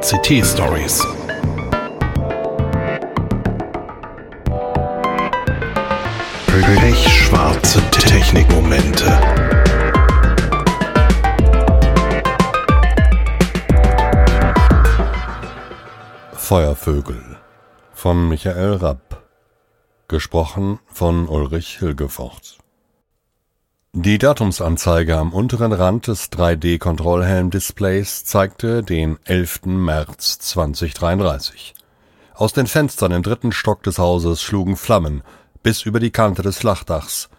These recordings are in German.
CT Stories. Pechschwarze Technikmomente. Feuervögel von Michael Rapp. Gesprochen von Ulrich Hilgefort. Die Datumsanzeige am unteren Rand des 3D-Kontrollhelm-Displays zeigte den 11. März 2033. Aus den Fenstern im dritten Stock des Hauses schlugen Flammen bis über die Kante des Flachdachs.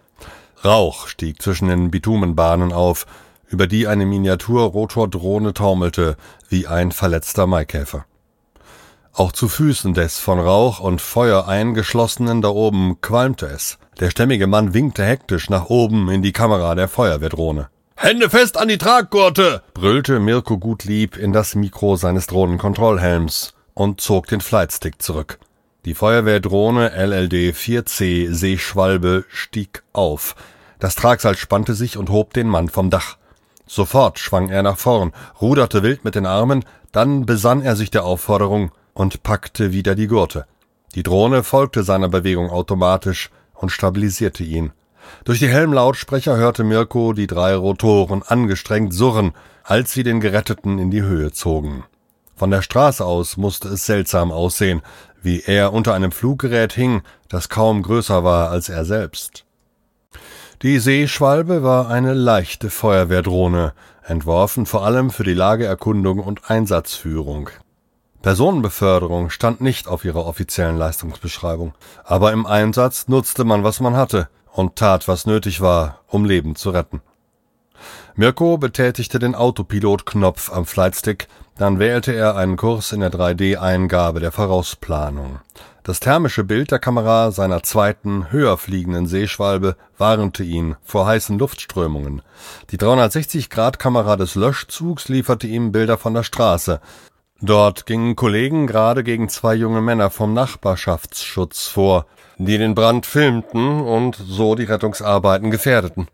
Rauch stieg zwischen den Bitumenbahnen auf, über die eine Miniatur-Rotordrohne taumelte wie ein verletzter Maikäfer. Auch zu Füßen des von Rauch und Feuer eingeschlossenen da oben qualmte es. Der stämmige Mann winkte hektisch nach oben in die Kamera der Feuerwehrdrohne. Hände fest an die Traggurte! brüllte Mirko Gutlieb in das Mikro seines Drohnenkontrollhelms und zog den Flightstick zurück. Die Feuerwehrdrohne LLD 4C Seeschwalbe stieg auf. Das Tragseil spannte sich und hob den Mann vom Dach. Sofort schwang er nach vorn, ruderte wild mit den Armen, dann besann er sich der Aufforderung und packte wieder die Gurte. Die Drohne folgte seiner Bewegung automatisch und stabilisierte ihn. Durch die Helmlautsprecher hörte Mirko die drei Rotoren angestrengt surren, als sie den Geretteten in die Höhe zogen. Von der Straße aus musste es seltsam aussehen, wie er unter einem Fluggerät hing, das kaum größer war als er selbst. Die Seeschwalbe war eine leichte Feuerwehrdrohne, entworfen vor allem für die Lageerkundung und Einsatzführung. Personenbeförderung stand nicht auf ihrer offiziellen Leistungsbeschreibung, aber im Einsatz nutzte man, was man hatte und tat, was nötig war, um Leben zu retten. Mirko betätigte den Autopilot-Knopf am Flightstick, dann wählte er einen Kurs in der 3D-Eingabe der Vorausplanung. Das thermische Bild der Kamera seiner zweiten, höher fliegenden Seeschwalbe warnte ihn vor heißen Luftströmungen. Die 360-Grad-Kamera des Löschzugs lieferte ihm Bilder von der Straße, Dort gingen Kollegen gerade gegen zwei junge Männer vom Nachbarschaftsschutz vor, die den Brand filmten und so die Rettungsarbeiten gefährdeten.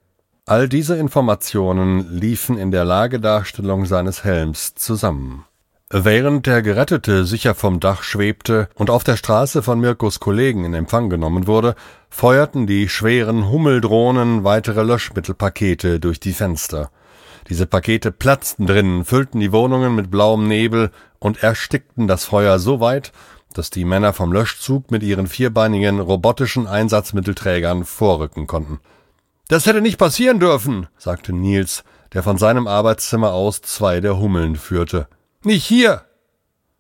All diese Informationen liefen in der Lagedarstellung seines Helms zusammen. Während der Gerettete sicher vom Dach schwebte und auf der Straße von Mirkos Kollegen in Empfang genommen wurde, feuerten die schweren Hummeldrohnen weitere Löschmittelpakete durch die Fenster. Diese Pakete platzten drinnen, füllten die Wohnungen mit blauem Nebel und erstickten das Feuer so weit, dass die Männer vom Löschzug mit ihren vierbeinigen robotischen Einsatzmittelträgern vorrücken konnten. Das hätte nicht passieren dürfen, sagte Nils, der von seinem Arbeitszimmer aus zwei der Hummeln führte. Nicht hier!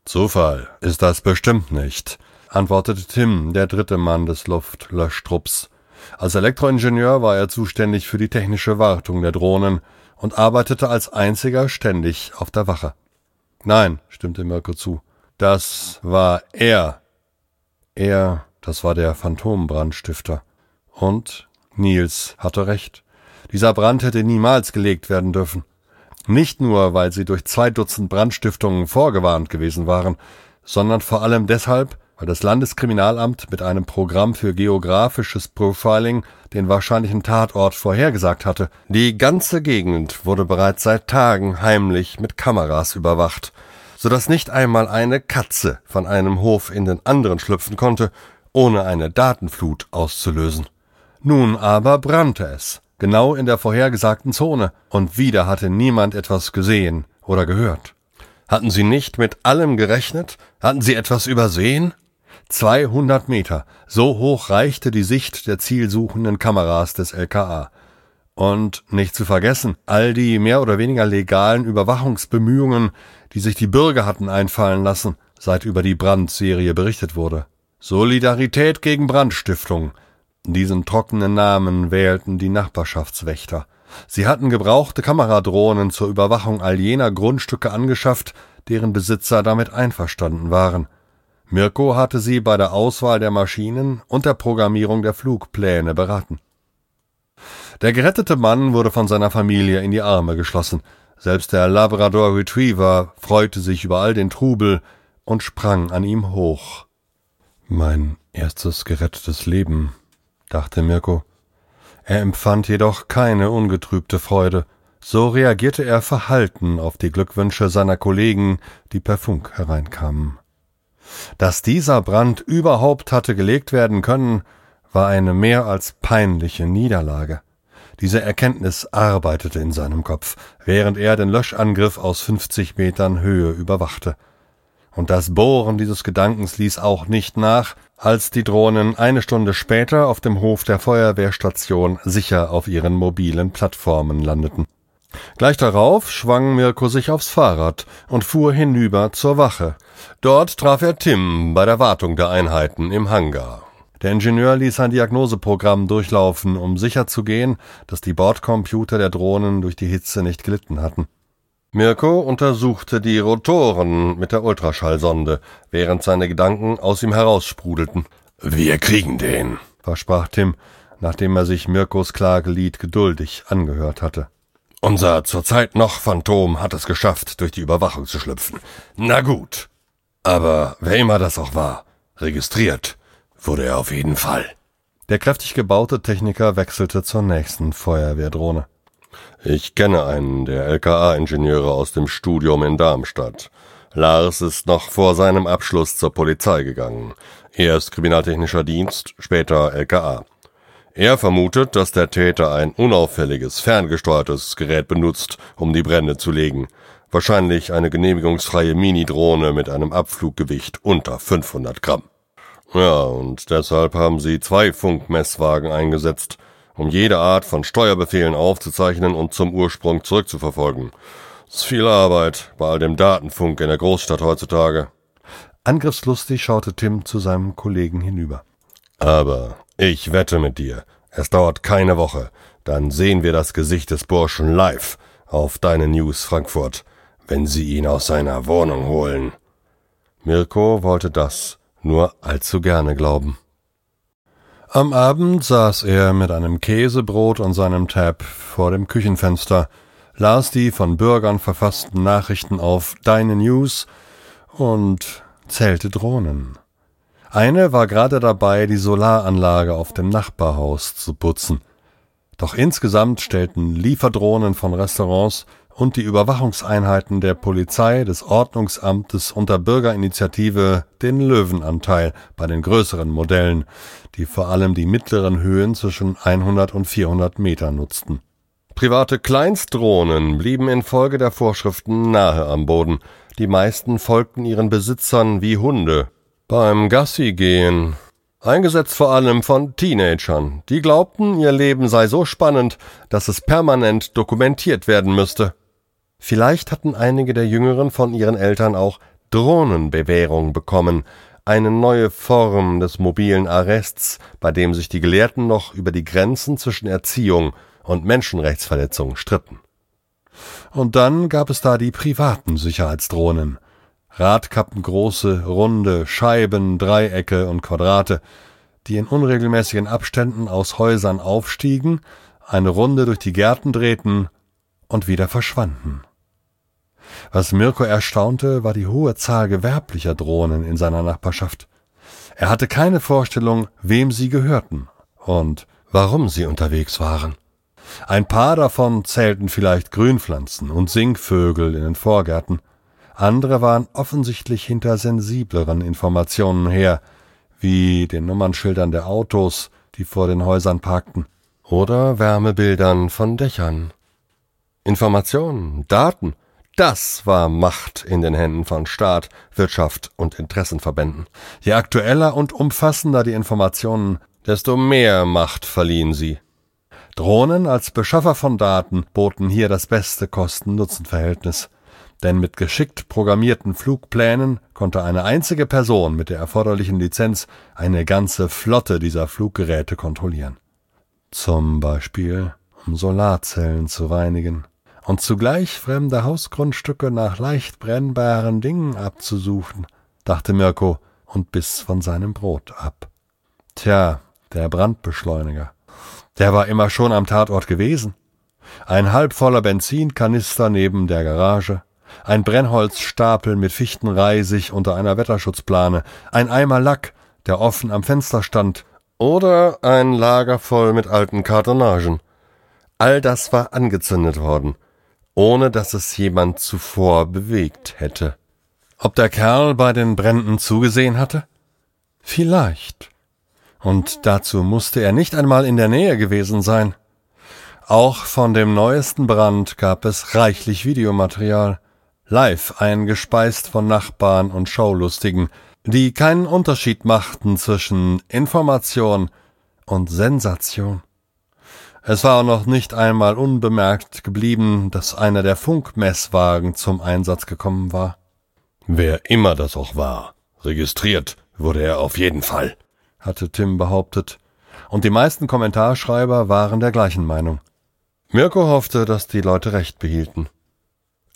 Zufall ist das bestimmt nicht, antwortete Tim, der dritte Mann des Luftlöschtrupps. Als Elektroingenieur war er zuständig für die technische Wartung der Drohnen und arbeitete als einziger ständig auf der Wache. Nein, stimmte Mirko zu. Das war er. Er, das war der Phantombrandstifter. Und Nils hatte recht. Dieser Brand hätte niemals gelegt werden dürfen. Nicht nur, weil sie durch zwei Dutzend Brandstiftungen vorgewarnt gewesen waren, sondern vor allem deshalb, weil das Landeskriminalamt mit einem Programm für geografisches Profiling den wahrscheinlichen Tatort vorhergesagt hatte. Die ganze Gegend wurde bereits seit Tagen heimlich mit Kameras überwacht, so dass nicht einmal eine Katze von einem Hof in den anderen schlüpfen konnte, ohne eine Datenflut auszulösen. Nun aber brannte es, genau in der vorhergesagten Zone, und wieder hatte niemand etwas gesehen oder gehört. Hatten sie nicht mit allem gerechnet? Hatten sie etwas übersehen? 200 Meter. So hoch reichte die Sicht der zielsuchenden Kameras des LKA. Und nicht zu vergessen, all die mehr oder weniger legalen Überwachungsbemühungen, die sich die Bürger hatten einfallen lassen, seit über die Brandserie berichtet wurde. Solidarität gegen Brandstiftung. Diesen trockenen Namen wählten die Nachbarschaftswächter. Sie hatten gebrauchte Kameradrohnen zur Überwachung all jener Grundstücke angeschafft, deren Besitzer damit einverstanden waren. Mirko hatte sie bei der Auswahl der Maschinen und der Programmierung der Flugpläne beraten. Der gerettete Mann wurde von seiner Familie in die Arme geschlossen. Selbst der Labrador Retriever freute sich über all den Trubel und sprang an ihm hoch. Mein erstes gerettetes Leben, dachte Mirko. Er empfand jedoch keine ungetrübte Freude, So reagierte er verhalten auf die Glückwünsche seiner Kollegen, die per Funk hereinkamen. Dass dieser Brand überhaupt hatte gelegt werden können, war eine mehr als peinliche Niederlage. Diese Erkenntnis arbeitete in seinem Kopf, während er den Löschangriff aus 50 Metern Höhe überwachte. Und das Bohren dieses Gedankens ließ auch nicht nach, als die Drohnen eine Stunde später auf dem Hof der Feuerwehrstation sicher auf ihren mobilen Plattformen landeten. Gleich darauf schwang Mirko sich aufs Fahrrad und fuhr hinüber zur Wache. Dort traf er Tim bei der Wartung der Einheiten im Hangar. Der Ingenieur ließ ein Diagnoseprogramm durchlaufen, um sicherzugehen, dass die Bordcomputer der Drohnen durch die Hitze nicht gelitten hatten. Mirko untersuchte die Rotoren mit der Ultraschallsonde, während seine Gedanken aus ihm heraussprudelten. Wir kriegen den, versprach Tim, nachdem er sich Mirkos Klagelied geduldig angehört hatte. Unser zurzeit noch Phantom hat es geschafft, durch die Überwachung zu schlüpfen. Na gut. Aber wer immer das auch war, registriert wurde er auf jeden Fall. Der kräftig gebaute Techniker wechselte zur nächsten Feuerwehrdrohne. Ich kenne einen der LKA-Ingenieure aus dem Studium in Darmstadt. Lars ist noch vor seinem Abschluss zur Polizei gegangen. Erst Kriminaltechnischer Dienst, später LKA. Er vermutet, dass der Täter ein unauffälliges, ferngesteuertes Gerät benutzt, um die Brände zu legen. Wahrscheinlich eine genehmigungsfreie Mini-Drohne mit einem Abfluggewicht unter 500 Gramm. Ja, und deshalb haben sie zwei Funkmesswagen eingesetzt, um jede Art von Steuerbefehlen aufzuzeichnen und zum Ursprung zurückzuverfolgen. Ist viel Arbeit bei all dem Datenfunk in der Großstadt heutzutage. Angriffslustig schaute Tim zu seinem Kollegen hinüber. Aber ich wette mit dir, es dauert keine Woche, dann sehen wir das Gesicht des Burschen live auf deine News Frankfurt, wenn sie ihn aus seiner Wohnung holen. Mirko wollte das nur allzu gerne glauben. Am Abend saß er mit einem Käsebrot und seinem Tab vor dem Küchenfenster, las die von Bürgern verfassten Nachrichten auf Deine News und zählte Drohnen. Eine war gerade dabei, die Solaranlage auf dem Nachbarhaus zu putzen. Doch insgesamt stellten Lieferdrohnen von Restaurants und die Überwachungseinheiten der Polizei, des Ordnungsamtes und der Bürgerinitiative den Löwenanteil bei den größeren Modellen, die vor allem die mittleren Höhen zwischen 100 und 400 Meter nutzten. Private Kleinstdrohnen blieben infolge der Vorschriften nahe am Boden. Die meisten folgten ihren Besitzern wie Hunde. Beim Gassi gehen eingesetzt vor allem von Teenagern, die glaubten, ihr Leben sei so spannend, dass es permanent dokumentiert werden müsste. Vielleicht hatten einige der Jüngeren von ihren Eltern auch Drohnenbewährung bekommen, eine neue Form des mobilen Arrests, bei dem sich die Gelehrten noch über die Grenzen zwischen Erziehung und Menschenrechtsverletzung stritten. Und dann gab es da die privaten Sicherheitsdrohnen. Radkappengroße, runde Scheiben, Dreiecke und Quadrate, die in unregelmäßigen Abständen aus Häusern aufstiegen, eine Runde durch die Gärten drehten und wieder verschwanden. Was Mirko erstaunte, war die hohe Zahl gewerblicher Drohnen in seiner Nachbarschaft. Er hatte keine Vorstellung, wem sie gehörten und warum sie unterwegs waren. Ein paar davon zählten vielleicht Grünpflanzen und Singvögel in den Vorgärten, andere waren offensichtlich hinter sensibleren Informationen her, wie den Nummernschildern der Autos, die vor den Häusern parkten, oder Wärmebildern von Dächern. Informationen, Daten, das war Macht in den Händen von Staat, Wirtschaft und Interessenverbänden. Je aktueller und umfassender die Informationen, desto mehr Macht verliehen sie. Drohnen als Beschaffer von Daten boten hier das beste Kosten-Nutzen-Verhältnis. Denn mit geschickt programmierten Flugplänen konnte eine einzige Person mit der erforderlichen Lizenz eine ganze Flotte dieser Fluggeräte kontrollieren. Zum Beispiel, um Solarzellen zu reinigen und zugleich fremde Hausgrundstücke nach leicht brennbaren Dingen abzusuchen, dachte Mirko und biss von seinem Brot ab. Tja, der Brandbeschleuniger. Der war immer schon am Tatort gewesen. Ein halbvoller Benzinkanister neben der Garage, ein Brennholzstapel mit Fichtenreisig unter einer Wetterschutzplane, ein Eimer Lack, der offen am Fenster stand, oder ein Lager voll mit alten Kartonagen. All das war angezündet worden, ohne dass es jemand zuvor bewegt hätte. Ob der Kerl bei den Bränden zugesehen hatte? Vielleicht. Und dazu musste er nicht einmal in der Nähe gewesen sein. Auch von dem neuesten Brand gab es reichlich Videomaterial, live eingespeist von Nachbarn und Schaulustigen, die keinen Unterschied machten zwischen Information und Sensation. Es war noch nicht einmal unbemerkt geblieben, dass einer der Funkmesswagen zum Einsatz gekommen war. Wer immer das auch war, registriert wurde er auf jeden Fall, hatte Tim behauptet, und die meisten Kommentarschreiber waren der gleichen Meinung. Mirko hoffte, dass die Leute recht behielten.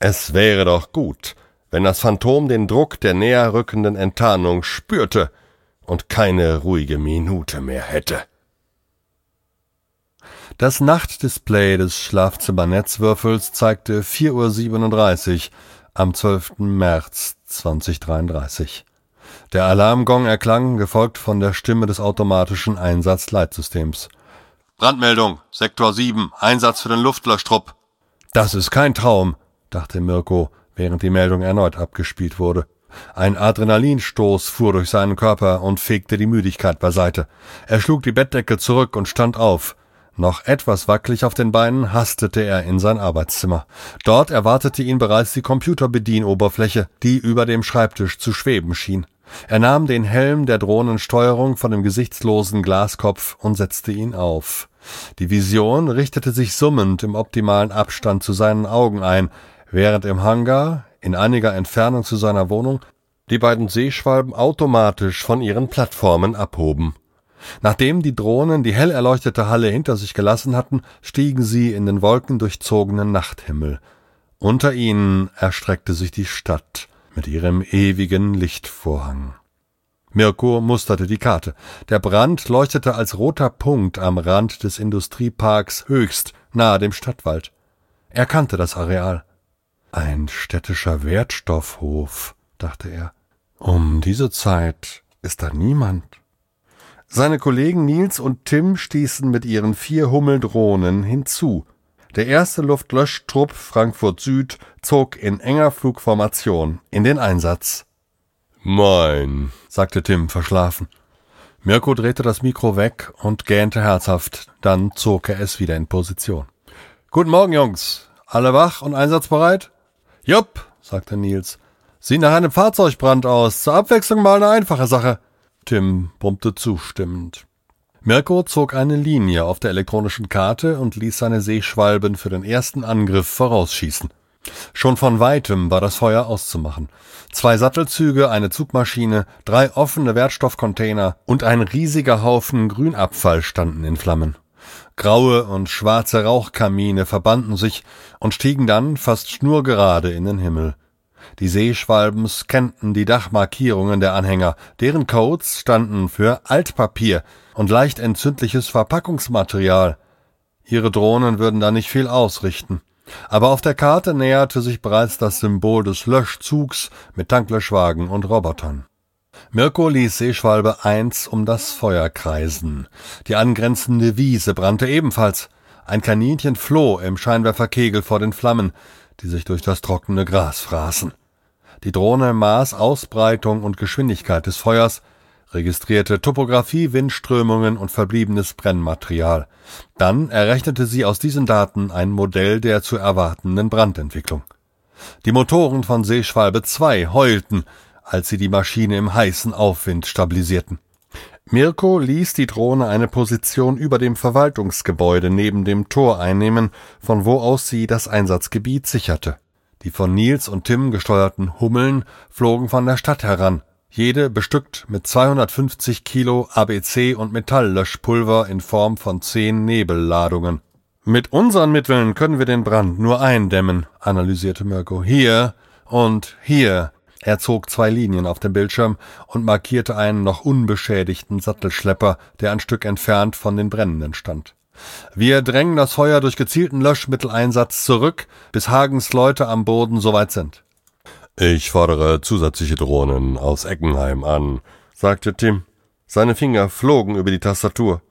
Es wäre doch gut, wenn das Phantom den Druck der näher rückenden Enttarnung spürte und keine ruhige Minute mehr hätte. Das Nachtdisplay des Schlafzimmernetzwürfels zeigte 4.37 Uhr am 12. März 2033. Der Alarmgong erklang, gefolgt von der Stimme des automatischen Einsatzleitsystems. Brandmeldung, Sektor 7, Einsatz für den Luftlöschtrupp. Das ist kein Traum, dachte Mirko, während die Meldung erneut abgespielt wurde. Ein Adrenalinstoß fuhr durch seinen Körper und fegte die Müdigkeit beiseite. Er schlug die Bettdecke zurück und stand auf. Noch etwas wackelig auf den Beinen hastete er in sein Arbeitszimmer. Dort erwartete ihn bereits die Computerbedienoberfläche, die über dem Schreibtisch zu schweben schien. Er nahm den Helm der Drohnensteuerung von dem gesichtslosen Glaskopf und setzte ihn auf. Die Vision richtete sich summend im optimalen Abstand zu seinen Augen ein, während im Hangar, in einiger Entfernung zu seiner Wohnung, die beiden Seeschwalben automatisch von ihren Plattformen abhoben. Nachdem die Drohnen die hell erleuchtete Halle hinter sich gelassen hatten, stiegen sie in den wolkendurchzogenen Nachthimmel. Unter ihnen erstreckte sich die Stadt mit ihrem ewigen Lichtvorhang. Mirko musterte die Karte. Der Brand leuchtete als roter Punkt am Rand des Industrieparks höchst nahe dem Stadtwald. Er kannte das Areal. Ein städtischer Wertstoffhof, dachte er. Um diese Zeit ist da niemand. Seine Kollegen Nils und Tim stießen mit ihren vier Hummeldrohnen hinzu. Der erste Luftlöschtrupp Frankfurt Süd zog in enger Flugformation in den Einsatz. Mein, sagte Tim verschlafen. Mirko drehte das Mikro weg und gähnte herzhaft, dann zog er es wieder in Position. Guten Morgen, Jungs. Alle wach und einsatzbereit? Jupp, sagte Nils. Sieht nach einem Fahrzeugbrand aus. Zur Abwechslung mal eine einfache Sache. Tim brummte zustimmend. Mirko zog eine Linie auf der elektronischen Karte und ließ seine Seeschwalben für den ersten Angriff vorausschießen. Schon von weitem war das Feuer auszumachen. Zwei Sattelzüge, eine Zugmaschine, drei offene Wertstoffcontainer und ein riesiger Haufen Grünabfall standen in Flammen. Graue und schwarze Rauchkamine verbanden sich und stiegen dann fast schnurgerade in den Himmel. Die Seeschwalben scannten die Dachmarkierungen der Anhänger, deren Codes standen für Altpapier und leicht entzündliches Verpackungsmaterial. Ihre Drohnen würden da nicht viel ausrichten. Aber auf der Karte näherte sich bereits das Symbol des Löschzugs mit Tanklöschwagen und Robotern. Mirko ließ Seeschwalbe eins um das Feuer kreisen. Die angrenzende Wiese brannte ebenfalls. Ein Kaninchen floh im Scheinwerferkegel vor den Flammen, die sich durch das trockene Gras fraßen. Die Drohne maß Ausbreitung und Geschwindigkeit des Feuers, registrierte Topographie, Windströmungen und verbliebenes Brennmaterial. Dann errechnete sie aus diesen Daten ein Modell der zu erwartenden Brandentwicklung. Die Motoren von Seeschwalbe 2 heulten, als sie die Maschine im heißen Aufwind stabilisierten. Mirko ließ die Drohne eine Position über dem Verwaltungsgebäude neben dem Tor einnehmen, von wo aus sie das Einsatzgebiet sicherte. Die von Nils und Tim gesteuerten Hummeln flogen von der Stadt heran, jede bestückt mit 250 Kilo ABC und Metalllöschpulver in Form von zehn Nebelladungen. Mit unseren Mitteln können wir den Brand nur eindämmen, analysierte Mirko. Hier und hier er zog zwei Linien auf dem Bildschirm und markierte einen noch unbeschädigten Sattelschlepper, der ein Stück entfernt von den Brennenden stand. Wir drängen das Feuer durch gezielten Löschmitteleinsatz zurück, bis Hagens Leute am Boden soweit sind. Ich fordere zusätzliche Drohnen aus Eckenheim an, sagte Tim. Seine Finger flogen über die Tastatur.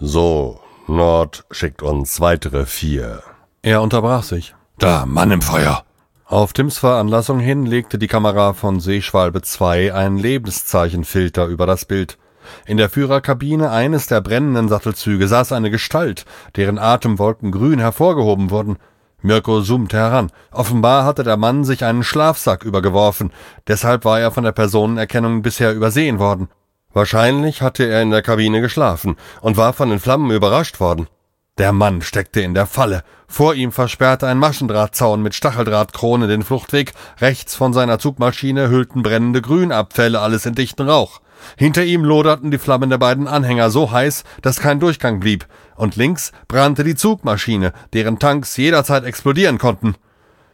So, Nord schickt uns weitere vier. Er unterbrach sich. Da, Mann im Feuer! Auf Tims Veranlassung hin legte die Kamera von Seeschwalbe 2 einen Lebenszeichenfilter über das Bild. In der Führerkabine eines der brennenden Sattelzüge saß eine Gestalt, deren Atemwolken grün hervorgehoben wurden. Mirko zoomte heran. Offenbar hatte der Mann sich einen Schlafsack übergeworfen, deshalb war er von der Personenerkennung bisher übersehen worden. Wahrscheinlich hatte er in der Kabine geschlafen und war von den Flammen überrascht worden. Der Mann steckte in der Falle. Vor ihm versperrte ein Maschendrahtzaun mit Stacheldrahtkrone den Fluchtweg. Rechts von seiner Zugmaschine hüllten brennende Grünabfälle alles in dichten Rauch. Hinter ihm loderten die Flammen der beiden Anhänger so heiß, dass kein Durchgang blieb. Und links brannte die Zugmaschine, deren Tanks jederzeit explodieren konnten.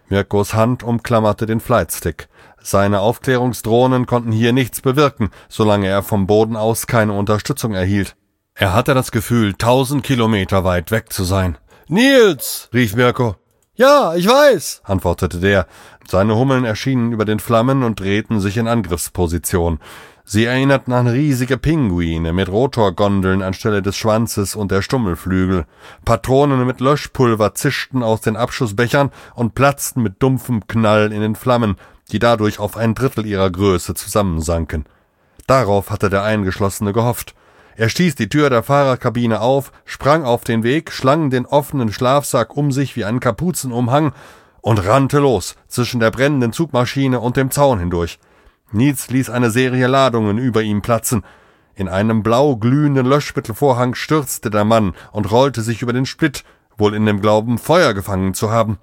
Mirkos Hand umklammerte den Flightstick. Seine Aufklärungsdrohnen konnten hier nichts bewirken, solange er vom Boden aus keine Unterstützung erhielt. Er hatte das Gefühl, tausend Kilometer weit weg zu sein. Nils! rief Mirko. Ja, ich weiß, antwortete der. Seine Hummeln erschienen über den Flammen und drehten sich in Angriffsposition. Sie erinnerten an riesige Pinguine mit Rotorgondeln anstelle des Schwanzes und der Stummelflügel. Patronen mit Löschpulver zischten aus den Abschussbechern und platzten mit dumpfem Knall in den Flammen, die dadurch auf ein Drittel ihrer Größe zusammensanken. Darauf hatte der Eingeschlossene gehofft. Er stieß die Tür der Fahrerkabine auf, sprang auf den Weg, schlang den offenen Schlafsack um sich wie einen Kapuzenumhang und rannte los zwischen der brennenden Zugmaschine und dem Zaun hindurch. Nietz ließ eine Serie Ladungen über ihm platzen. In einem blau glühenden Löschmittelvorhang stürzte der Mann und rollte sich über den Split, wohl in dem Glauben, Feuer gefangen zu haben.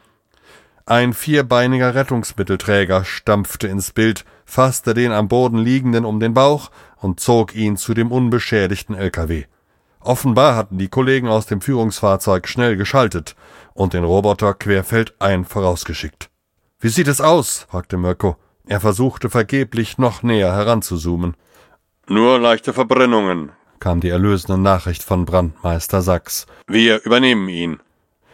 Ein vierbeiniger Rettungsmittelträger stampfte ins Bild, fasste den am Boden liegenden um den Bauch und zog ihn zu dem unbeschädigten LKW. Offenbar hatten die Kollegen aus dem Führungsfahrzeug schnell geschaltet und den Roboter querfeldein vorausgeschickt. Wie sieht es aus? fragte Mirko. Er versuchte vergeblich noch näher heranzuzoomen. Nur leichte Verbrennungen, kam die erlösende Nachricht von Brandmeister Sachs. Wir übernehmen ihn.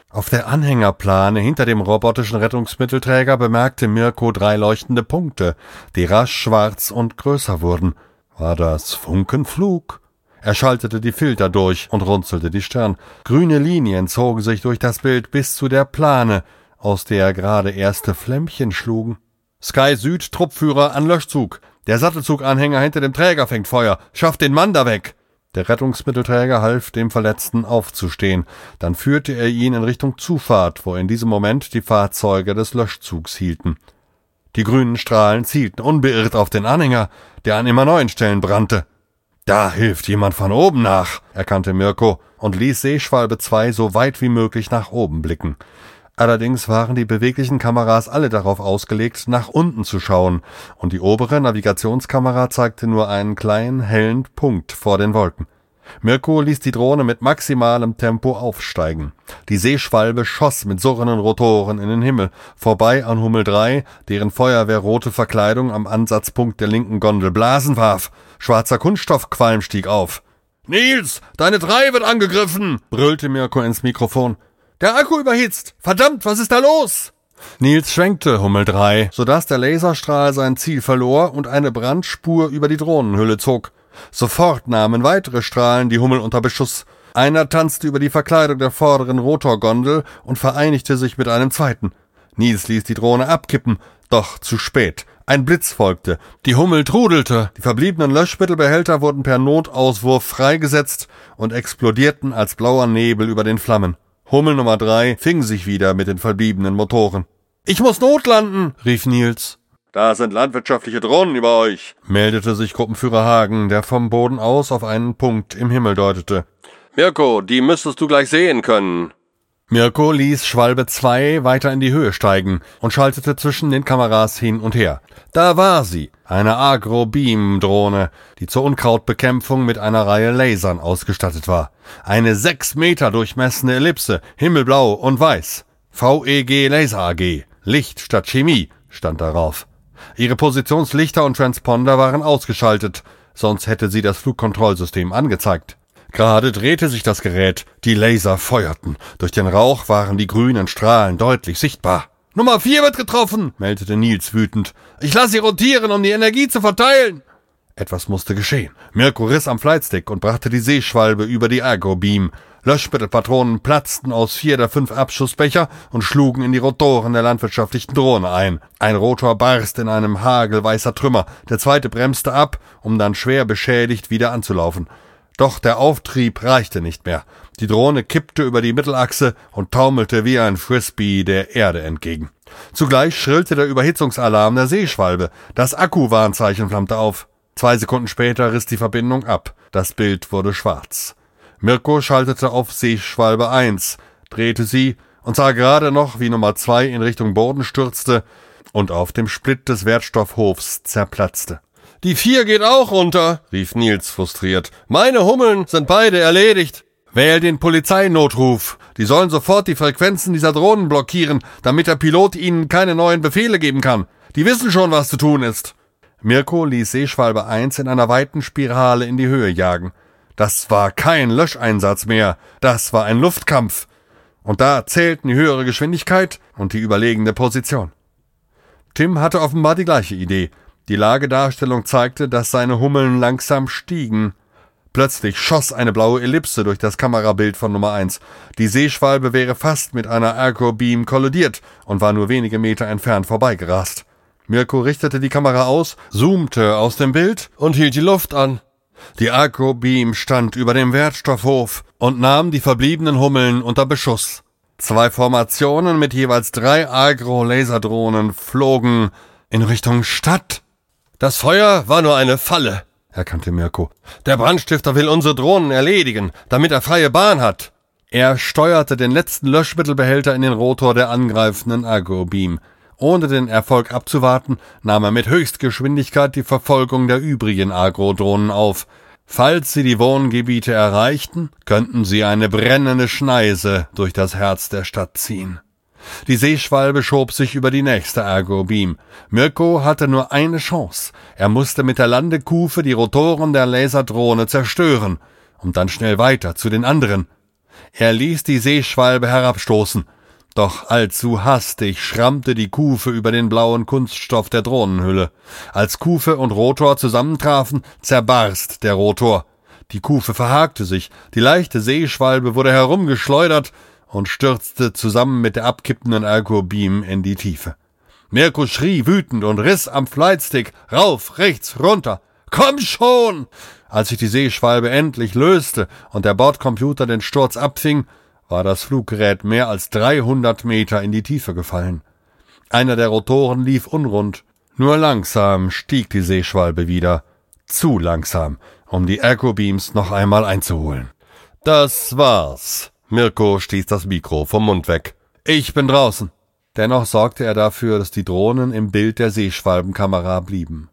Auf der Anhängerplane hinter dem robotischen Rettungsmittelträger bemerkte Mirko drei leuchtende Punkte, die rasch schwarz und größer wurden. War das Funkenflug? Er schaltete die Filter durch und runzelte die Stirn. Grüne Linien zogen sich durch das Bild bis zu der Plane, aus der gerade erste Flämmchen schlugen. Sky Süd, Truppführer an Löschzug. Der Sattelzuganhänger hinter dem Träger fängt Feuer. Schafft den Mann da weg. Der Rettungsmittelträger half dem Verletzten aufzustehen. Dann führte er ihn in Richtung Zufahrt, wo in diesem Moment die Fahrzeuge des Löschzugs hielten. Die grünen Strahlen zielten unbeirrt auf den Anhänger, der an immer neuen Stellen brannte. Da hilft jemand von oben nach, erkannte Mirko und ließ Seeschwalbe 2 so weit wie möglich nach oben blicken. Allerdings waren die beweglichen Kameras alle darauf ausgelegt, nach unten zu schauen, und die obere Navigationskamera zeigte nur einen kleinen hellen Punkt vor den Wolken. Mirko ließ die Drohne mit maximalem Tempo aufsteigen. Die Seeschwalbe schoss mit surrenden Rotoren in den Himmel, vorbei an Hummel 3, deren feuerwehrrote Verkleidung am Ansatzpunkt der linken Gondel Blasen warf. Schwarzer Kunststoffqualm stieg auf. Nils, deine 3 wird angegriffen, brüllte Mirko ins Mikrofon. Der Akku überhitzt. Verdammt, was ist da los? Nils schwenkte Hummel 3, sodass der Laserstrahl sein Ziel verlor und eine Brandspur über die Drohnenhülle zog. Sofort nahmen weitere Strahlen die Hummel unter Beschuss. Einer tanzte über die Verkleidung der vorderen Rotorgondel und vereinigte sich mit einem zweiten. Nils ließ die Drohne abkippen, doch zu spät. Ein Blitz folgte. Die Hummel trudelte. Die verbliebenen Löschmittelbehälter wurden per Notauswurf freigesetzt und explodierten als blauer Nebel über den Flammen. Hummel Nummer drei fing sich wieder mit den verbliebenen Motoren. Ich muss notlanden, rief Nils. Da sind landwirtschaftliche Drohnen über euch, meldete sich Gruppenführer Hagen, der vom Boden aus auf einen Punkt im Himmel deutete. Mirko, die müsstest du gleich sehen können. Mirko ließ Schwalbe 2 weiter in die Höhe steigen und schaltete zwischen den Kameras hin und her. Da war sie, eine Agro-Beam-Drohne, die zur Unkrautbekämpfung mit einer Reihe Lasern ausgestattet war. Eine sechs Meter durchmessene Ellipse, himmelblau und weiß. VEG Laser AG, Licht statt Chemie, stand darauf. Ihre Positionslichter und Transponder waren ausgeschaltet, sonst hätte sie das Flugkontrollsystem angezeigt. Gerade drehte sich das Gerät, die Laser feuerten. Durch den Rauch waren die grünen Strahlen deutlich sichtbar. Nummer vier wird getroffen, meldete Nils wütend. Ich lasse sie rotieren, um die Energie zu verteilen. Etwas musste geschehen. Mirko riss am Flightstick und brachte die Seeschwalbe über die Ergo-Beam. Löschmittelpatronen platzten aus vier der fünf Abschussbecher und schlugen in die Rotoren der landwirtschaftlichen Drohne ein. Ein Rotor barst in einem Hagel weißer Trümmer, der zweite bremste ab, um dann schwer beschädigt wieder anzulaufen. Doch der Auftrieb reichte nicht mehr. Die Drohne kippte über die Mittelachse und taumelte wie ein Frisbee der Erde entgegen. Zugleich schrillte der Überhitzungsalarm der Seeschwalbe. Das Akkuwarnzeichen flammte auf. Zwei Sekunden später riss die Verbindung ab. Das Bild wurde schwarz. Mirko schaltete auf Seeschwalbe 1, drehte sie und sah gerade noch, wie Nummer 2 in Richtung Boden stürzte und auf dem Split des Wertstoffhofs zerplatzte. Die vier geht auch runter, rief Nils frustriert. Meine Hummeln sind beide erledigt. Wähl den Polizeinotruf. Die sollen sofort die Frequenzen dieser Drohnen blockieren, damit der Pilot ihnen keine neuen Befehle geben kann. Die wissen schon, was zu tun ist. Mirko ließ Seeschwalbe 1 in einer weiten Spirale in die Höhe jagen. Das war kein Löscheinsatz mehr, das war ein Luftkampf. Und da zählten die höhere Geschwindigkeit und die überlegene Position. Tim hatte offenbar die gleiche Idee. Die Lagedarstellung zeigte, dass seine Hummeln langsam stiegen. Plötzlich schoss eine blaue Ellipse durch das Kamerabild von Nummer 1. Die Seeschwalbe wäre fast mit einer Ergo-Beam kollidiert und war nur wenige Meter entfernt vorbeigerast. Mirko richtete die Kamera aus, zoomte aus dem Bild und hielt die Luft an. Die Agro-Beam stand über dem Wertstoffhof und nahm die verbliebenen Hummeln unter Beschuss. Zwei Formationen mit jeweils drei Agro-Laserdrohnen flogen in Richtung Stadt. Das Feuer war nur eine Falle, erkannte Mirko. Der Brandstifter will unsere Drohnen erledigen, damit er freie Bahn hat. Er steuerte den letzten Löschmittelbehälter in den Rotor der angreifenden Agro-Beam. Ohne den Erfolg abzuwarten, nahm er mit Höchstgeschwindigkeit die Verfolgung der übrigen Agrodrohnen auf. Falls sie die Wohngebiete erreichten, könnten sie eine brennende Schneise durch das Herz der Stadt ziehen. Die Seeschwalbe schob sich über die nächste Ergo-Beam. Mirko hatte nur eine Chance. Er musste mit der Landekufe die Rotoren der Laserdrohne zerstören und dann schnell weiter zu den anderen. Er ließ die Seeschwalbe herabstoßen. Doch allzu hastig schrammte die Kufe über den blauen Kunststoff der Drohnenhülle. Als Kufe und Rotor zusammentrafen, zerbarst der Rotor. Die Kufe verhakte sich, die leichte Seeschwalbe wurde herumgeschleudert und stürzte zusammen mit der abkippenden Alkobeam in die Tiefe. Mirko schrie wütend und riss am Flightstick rauf, rechts, runter. Komm schon! Als sich die Seeschwalbe endlich löste und der Bordcomputer den Sturz abfing, war das Fluggerät mehr als 300 Meter in die Tiefe gefallen. Einer der Rotoren lief unrund. Nur langsam stieg die Seeschwalbe wieder. Zu langsam, um die Echo-Beams noch einmal einzuholen. Das war's. Mirko stieß das Mikro vom Mund weg. Ich bin draußen. Dennoch sorgte er dafür, dass die Drohnen im Bild der Seeschwalbenkamera blieben.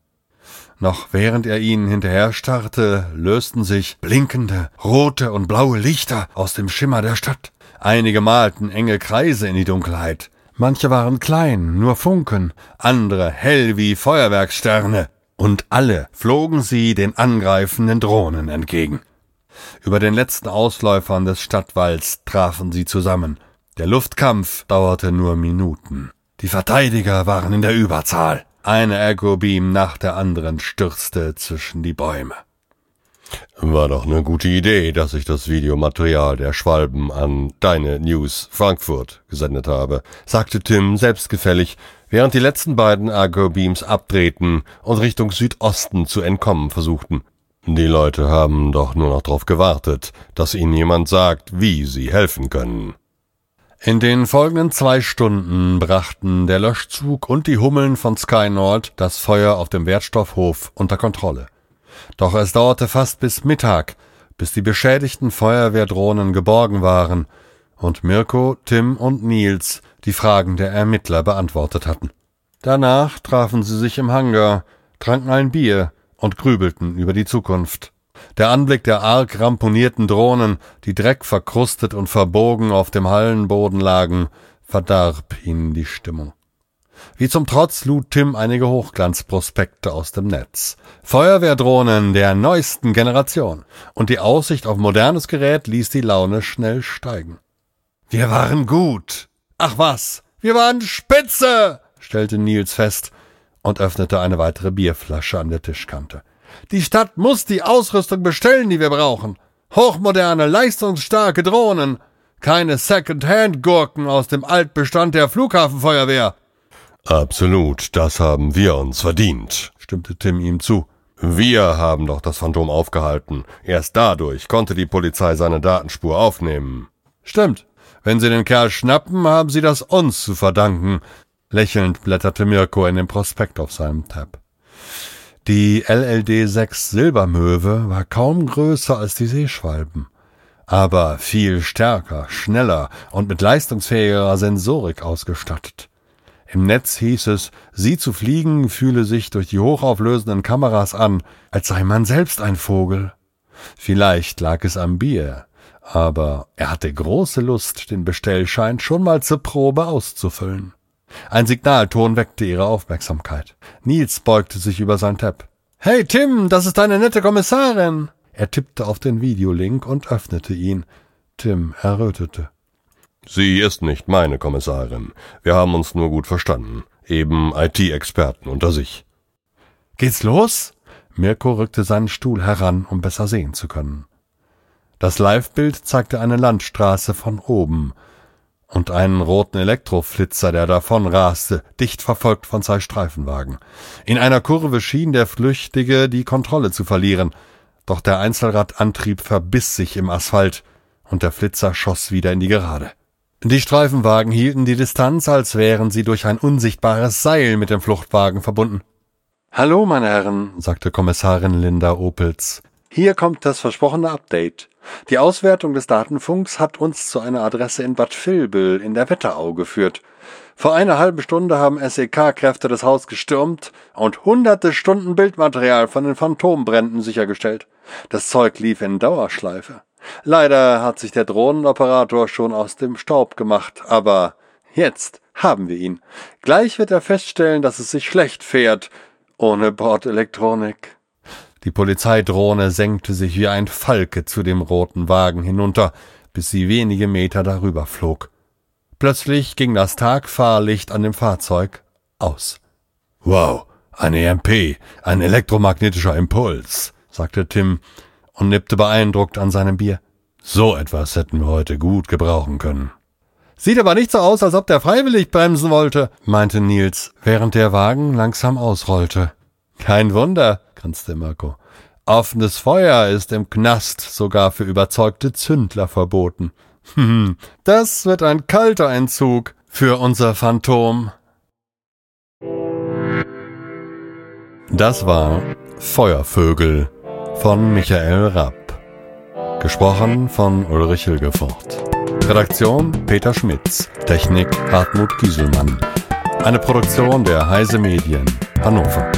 Noch während er ihnen hinterher starrte, lösten sich blinkende rote und blaue Lichter aus dem Schimmer der Stadt. Einige malten enge Kreise in die Dunkelheit. Manche waren klein, nur Funken, andere hell wie Feuerwerkssterne. Und alle flogen sie den angreifenden Drohnen entgegen. Über den letzten Ausläufern des Stadtwalls trafen sie zusammen. Der Luftkampf dauerte nur Minuten. Die Verteidiger waren in der Überzahl. Eine Echo-Beam nach der anderen stürzte zwischen die Bäume. War doch eine gute Idee, dass ich das Videomaterial der Schwalben an Deine News Frankfurt gesendet habe, sagte Tim selbstgefällig, während die letzten beiden Echo-Beams abdrehten und Richtung Südosten zu entkommen versuchten. Die Leute haben doch nur noch darauf gewartet, dass ihnen jemand sagt, wie sie helfen können. In den folgenden zwei Stunden brachten der Löschzug und die Hummeln von Sky Nord das Feuer auf dem Wertstoffhof unter Kontrolle. Doch es dauerte fast bis Mittag, bis die beschädigten Feuerwehrdrohnen geborgen waren und Mirko, Tim und Nils die Fragen der Ermittler beantwortet hatten. Danach trafen sie sich im Hangar, tranken ein Bier und grübelten über die Zukunft. Der Anblick der arg ramponierten Drohnen, die dreckverkrustet und verbogen auf dem Hallenboden lagen, verdarb ihnen die Stimmung. Wie zum Trotz lud Tim einige Hochglanzprospekte aus dem Netz. Feuerwehrdrohnen der neuesten Generation. Und die Aussicht auf modernes Gerät ließ die Laune schnell steigen. Wir waren gut. Ach was, wir waren spitze, stellte Nils fest und öffnete eine weitere Bierflasche an der Tischkante. Die Stadt muss die Ausrüstung bestellen, die wir brauchen. Hochmoderne, leistungsstarke Drohnen. Keine Second-Hand-Gurken aus dem Altbestand der Flughafenfeuerwehr. Absolut, das haben wir uns verdient, stimmte Tim ihm zu. Wir haben doch das Phantom aufgehalten. Erst dadurch konnte die Polizei seine Datenspur aufnehmen. Stimmt. Wenn Sie den Kerl schnappen, haben Sie das uns zu verdanken. Lächelnd blätterte Mirko in den Prospekt auf seinem Tab. Die LLD 6 Silbermöwe war kaum größer als die Seeschwalben, aber viel stärker, schneller und mit leistungsfähigerer Sensorik ausgestattet. Im Netz hieß es, sie zu fliegen fühle sich durch die hochauflösenden Kameras an, als sei man selbst ein Vogel. Vielleicht lag es am Bier, aber er hatte große Lust, den Bestellschein schon mal zur Probe auszufüllen. Ein Signalton weckte ihre Aufmerksamkeit. Nils beugte sich über sein Tab. Hey Tim, das ist deine nette Kommissarin. Er tippte auf den Videolink und öffnete ihn. Tim errötete. Sie ist nicht meine Kommissarin. Wir haben uns nur gut verstanden. Eben IT-Experten unter sich. Geht's los? Mirko rückte seinen Stuhl heran, um besser sehen zu können. Das Livebild zeigte eine Landstraße von oben und einen roten Elektroflitzer, der davon raste, dicht verfolgt von zwei Streifenwagen. In einer Kurve schien der Flüchtige die Kontrolle zu verlieren, doch der Einzelradantrieb verbiss sich im Asphalt und der Flitzer schoss wieder in die Gerade. Die Streifenwagen hielten die Distanz, als wären sie durch ein unsichtbares Seil mit dem Fluchtwagen verbunden. Hallo, meine Herren, sagte Kommissarin Linda Opels. Hier kommt das versprochene Update. Die Auswertung des Datenfunks hat uns zu einer Adresse in Bad Vilbel in der Wetterau geführt. Vor einer halben Stunde haben SEK-Kräfte das Haus gestürmt und hunderte Stunden Bildmaterial von den Phantombränden sichergestellt. Das Zeug lief in Dauerschleife. Leider hat sich der Drohnenoperator schon aus dem Staub gemacht, aber jetzt haben wir ihn. Gleich wird er feststellen, dass es sich schlecht fährt ohne Bordelektronik. Die Polizeidrohne senkte sich wie ein Falke zu dem roten Wagen hinunter, bis sie wenige Meter darüber flog. Plötzlich ging das Tagfahrlicht an dem Fahrzeug aus. Wow, ein EMP, ein elektromagnetischer Impuls, sagte Tim und nippte beeindruckt an seinem Bier. So etwas hätten wir heute gut gebrauchen können. Sieht aber nicht so aus, als ob der freiwillig bremsen wollte, meinte Nils, während der Wagen langsam ausrollte. Kein Wunder, grinste Marco. Offenes Feuer ist im Knast sogar für überzeugte Zündler verboten. Hm, das wird ein kalter Entzug für unser Phantom. Das war Feuervögel von Michael Rapp. Gesprochen von Ulrich Hilgefort. Redaktion Peter Schmitz. Technik Hartmut Gieselmann. Eine Produktion der Heise Medien Hannover.